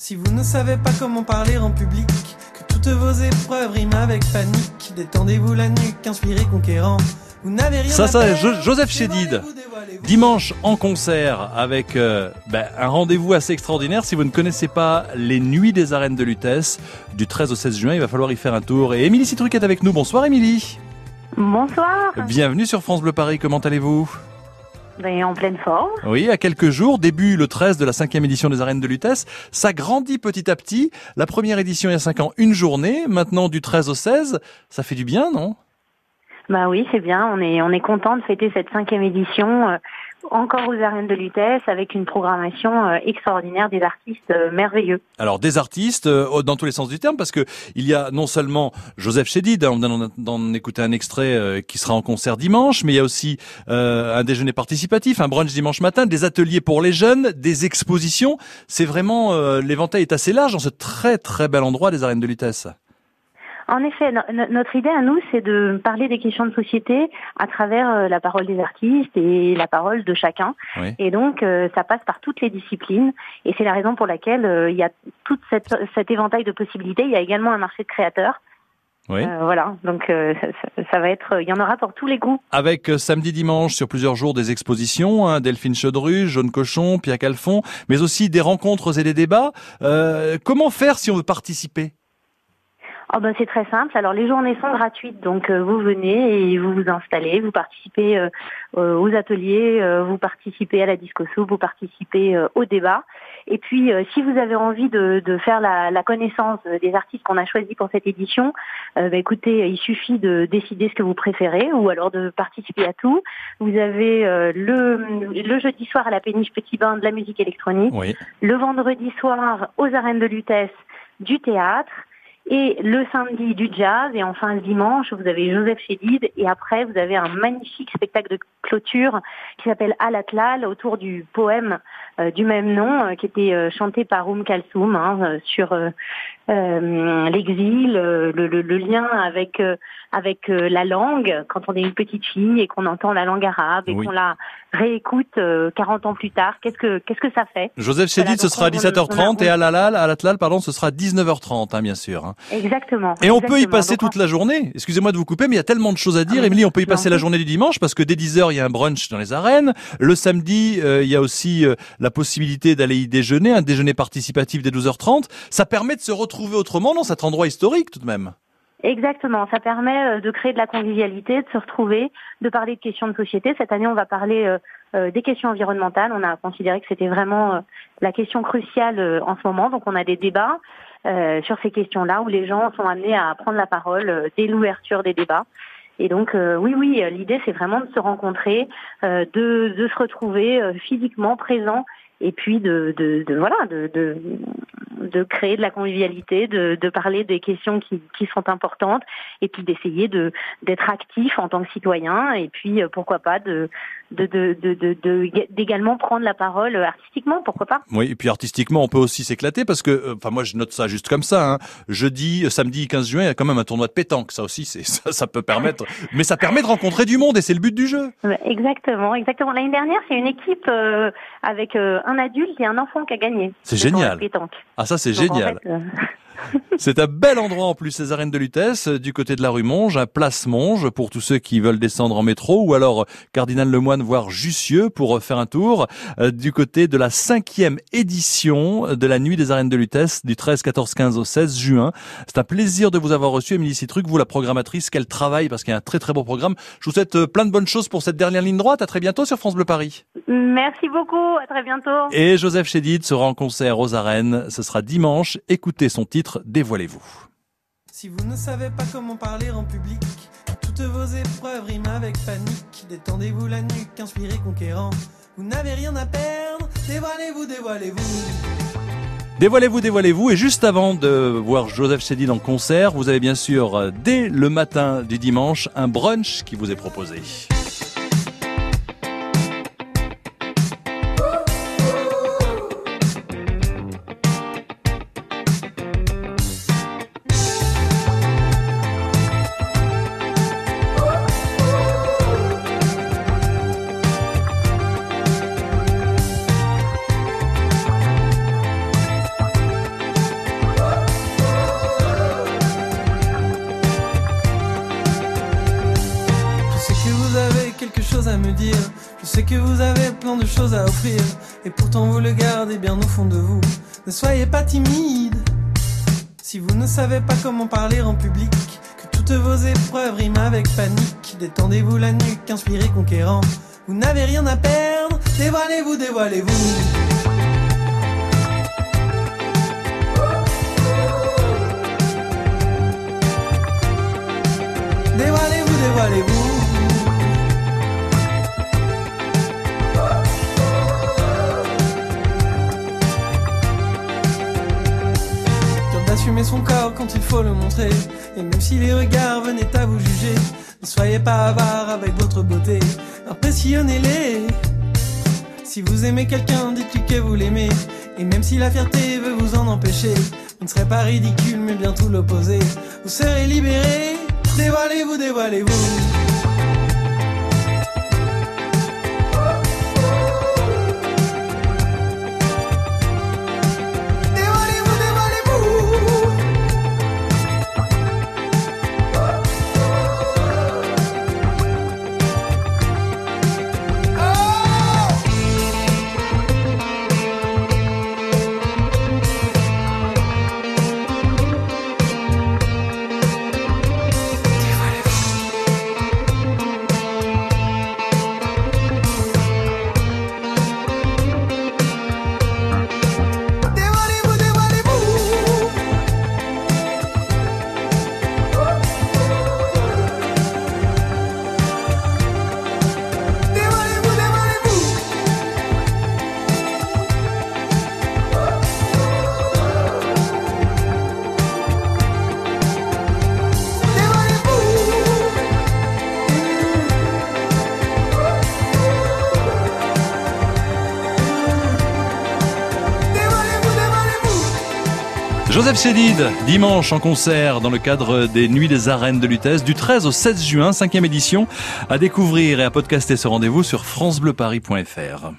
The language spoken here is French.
Si vous ne savez pas comment parler en public, que toutes vos épreuves riment avec panique, détendez-vous la nuque, inspirez conquérant. Vous n'avez rien Ça, à ça, perdre, Joseph Chédid. Dimanche en concert avec euh, ben, un rendez-vous assez extraordinaire. Si vous ne connaissez pas les Nuits des Arènes de Lutèce, du 13 au 16 juin, il va falloir y faire un tour. Et Émilie Citruc est avec nous. Bonsoir Émilie. Bonsoir. Bienvenue sur France Bleu Paris. Comment allez-vous? Ben, en pleine forme. Oui, à quelques jours, début le 13 de la cinquième édition des Arènes de Lutèce. Ça grandit petit à petit. La première édition il y a 5 ans, une journée. Maintenant du 13 au 16, ça fait du bien, non? Bah oui, c'est bien. On est on est content de fêter cette cinquième édition euh, encore aux arènes de Lutèce avec une programmation euh, extraordinaire des artistes euh, merveilleux. Alors des artistes euh, dans tous les sens du terme parce que il y a non seulement Joseph Chédid, on vient d'en- écouter un extrait qui sera en concert dimanche, mais il y a aussi un déjeuner participatif, un brunch dimanche matin, des ateliers pour les jeunes, des expositions. C'est vraiment l'éventail est assez large dans ce très très bel endroit des arènes de Lutèce. En effet, no- no- notre idée à nous, c'est de parler des questions de société à travers euh, la parole des artistes et la parole de chacun. Oui. Et donc, euh, ça passe par toutes les disciplines. Et c'est la raison pour laquelle euh, il y a tout cet éventail de possibilités. Il y a également un marché de créateurs. Oui. Euh, voilà. Donc, euh, ça, ça- ça va être, il y en aura pour tous les goûts. Avec euh, samedi dimanche sur plusieurs jours des expositions, hein, Delphine Chaudru, Jaune Cochon, Pierre Calfon, mais aussi des rencontres et des débats. Euh, comment faire si on veut participer? Oh ben c'est très simple. Alors les journées sont gratuites, donc euh, vous venez et vous vous installez, vous participez euh, euh, aux ateliers, euh, vous participez à la disco soupe, vous participez euh, au débat. Et puis euh, si vous avez envie de, de faire la, la connaissance des artistes qu'on a choisis pour cette édition, euh, bah, écoutez, il suffit de décider ce que vous préférez ou alors de participer à tout. Vous avez euh, le, le jeudi soir à la péniche Petit Bain de la musique électronique Oui. le vendredi soir aux arènes de Lutèce du théâtre et le samedi du jazz et enfin le dimanche vous avez Joseph Chédid et après vous avez un magnifique spectacle de clôture qui s'appelle Alatlal autour du poème euh, du même nom euh, qui était euh, chanté par Oum Kalsoum hein, euh, sur euh, euh, l'exil, euh, le, le- le lien avec euh, avec euh, la langue quand on est une petite fille et qu'on entend la langue arabe et Oui. qu'on la réécoute euh, 40 ans plus tard, qu'est-ce que qu'est-ce que ça fait? Joseph Voilà, Chédid, ce sera à on- on- 17h30 on a- et à l'Alal, à l'Atlal, pardon, ce sera 19h30, hein, bien sûr. hein. Exactement. Et on peut y passer Donc, toute la journée. Excusez-moi de vous couper, mais il y a tellement de choses à dire. Ah, Émilie, on peut y passer la journée du dimanche parce que dès 10h, il y a un brunch dans les arènes. Le samedi, euh, il y a aussi euh, la possibilité d'aller y déjeuner, un déjeuner participatif dès 12h30. Ça permet de se retrouver autrement dans cet endroit historique tout de même. Exactement. Ça permet euh, de créer de la convivialité, de se retrouver, de parler de questions de société. Cette année, on va parler euh, des questions environnementales. On a considéré que c'était vraiment euh, la question cruciale euh, en ce moment. Donc, on a des débats sur ces questions-là où les gens sont amenés à prendre la parole euh, dès l'ouverture des débats. Et donc, euh, oui, oui, euh, l'idée, c'est vraiment de se rencontrer, euh, de, se retrouver euh, physiquement présent et puis de, de, de voilà, de, de, créer de la convivialité, de, de parler des questions qui, qui sont importantes, et puis d'essayer de d'être actif en tant que citoyen, et puis euh, pourquoi pas de de de de d'également prendre la parole artistiquement, pourquoi pas. Oui, et puis artistiquement, on peut aussi s'éclater parce que, euh, enfin moi je note ça juste comme ça. Hein. Jeudi, euh, samedi 15 juin, il y a quand même un tournoi de pétanque. Ça aussi, c'est ça, ça peut permettre, mais ça permet de rencontrer du monde et c'est le but du jeu. Exactement, exactement. L'année dernière, c'est une équipe euh, avec euh, un adulte et un enfant qui a gagné. C'est génial. pétanque. Ah ça c'est en génial. fait, euh, C'est un bel endroit en plus, ces arènes de Lutèce, euh, du côté de la rue Monge, à Place Monge, pour tous ceux qui veulent descendre en métro, ou alors euh, Cardinal Lemoine, voire Jussieu, pour euh, faire un tour, du côté de la cinquième édition de la Nuit des arènes de Lutèce, du 13, 14, 15 au 16 juin. C'est un plaisir de vous avoir reçu, Émilie Citruc, vous la programmatrice, quel travail, parce qu'il y a un très très beau programme. Je vous souhaite plein de bonnes choses pour cette dernière ligne droite. À très bientôt sur France Bleu Paris. Merci beaucoup, à très bientôt. Et Joseph Chédid sera en concert aux arènes. Ce sera dimanche. Écoutez son titre, Dévoilez-vous. Si vous ne savez pas comment parler en public, toutes vos épreuves riment avec panique. Détendez-vous la nuque, inspirez conquérant. Vous n'avez rien à perdre, dévoilez-vous, dévoilez-vous. Dévoilez-vous, dévoilez-vous. Et juste avant de voir Joseph Chédid en concert, vous avez bien sûr, euh, dès le matin du dimanche, un brunch qui vous est proposé. Que vous avez plein de choses à offrir, et pourtant vous le gardez bien au fond de vous. Ne soyez pas timide. Si vous ne savez pas comment parler en public, que toutes vos épreuves riment avec panique, détendez-vous la nuque, inspirez conquérant. Vous n'avez rien à perdre, dévoilez-vous, dévoilez-vous. Dévoilez-vous, dévoilez-vous. Son corps quand il faut le montrer. Et même si les regards venaient à vous juger, ne soyez pas avare avec votre beauté. Impressionnez-les. Si vous aimez quelqu'un, dites-lui que vous l'aimez. Et même si la fierté veut vous en empêcher, vous ne serez pas ridicule, mais bien tout l'opposé. Vous serez libéré. Dévoilez-vous. Dévoilez-vous, Joseph Chédid, dimanche en concert dans le cadre des Nuits des Arènes de Lutèce du 13 au 16 juin, cinquième édition, à découvrir et à podcaster ce rendez-vous sur francebleuparis.fr.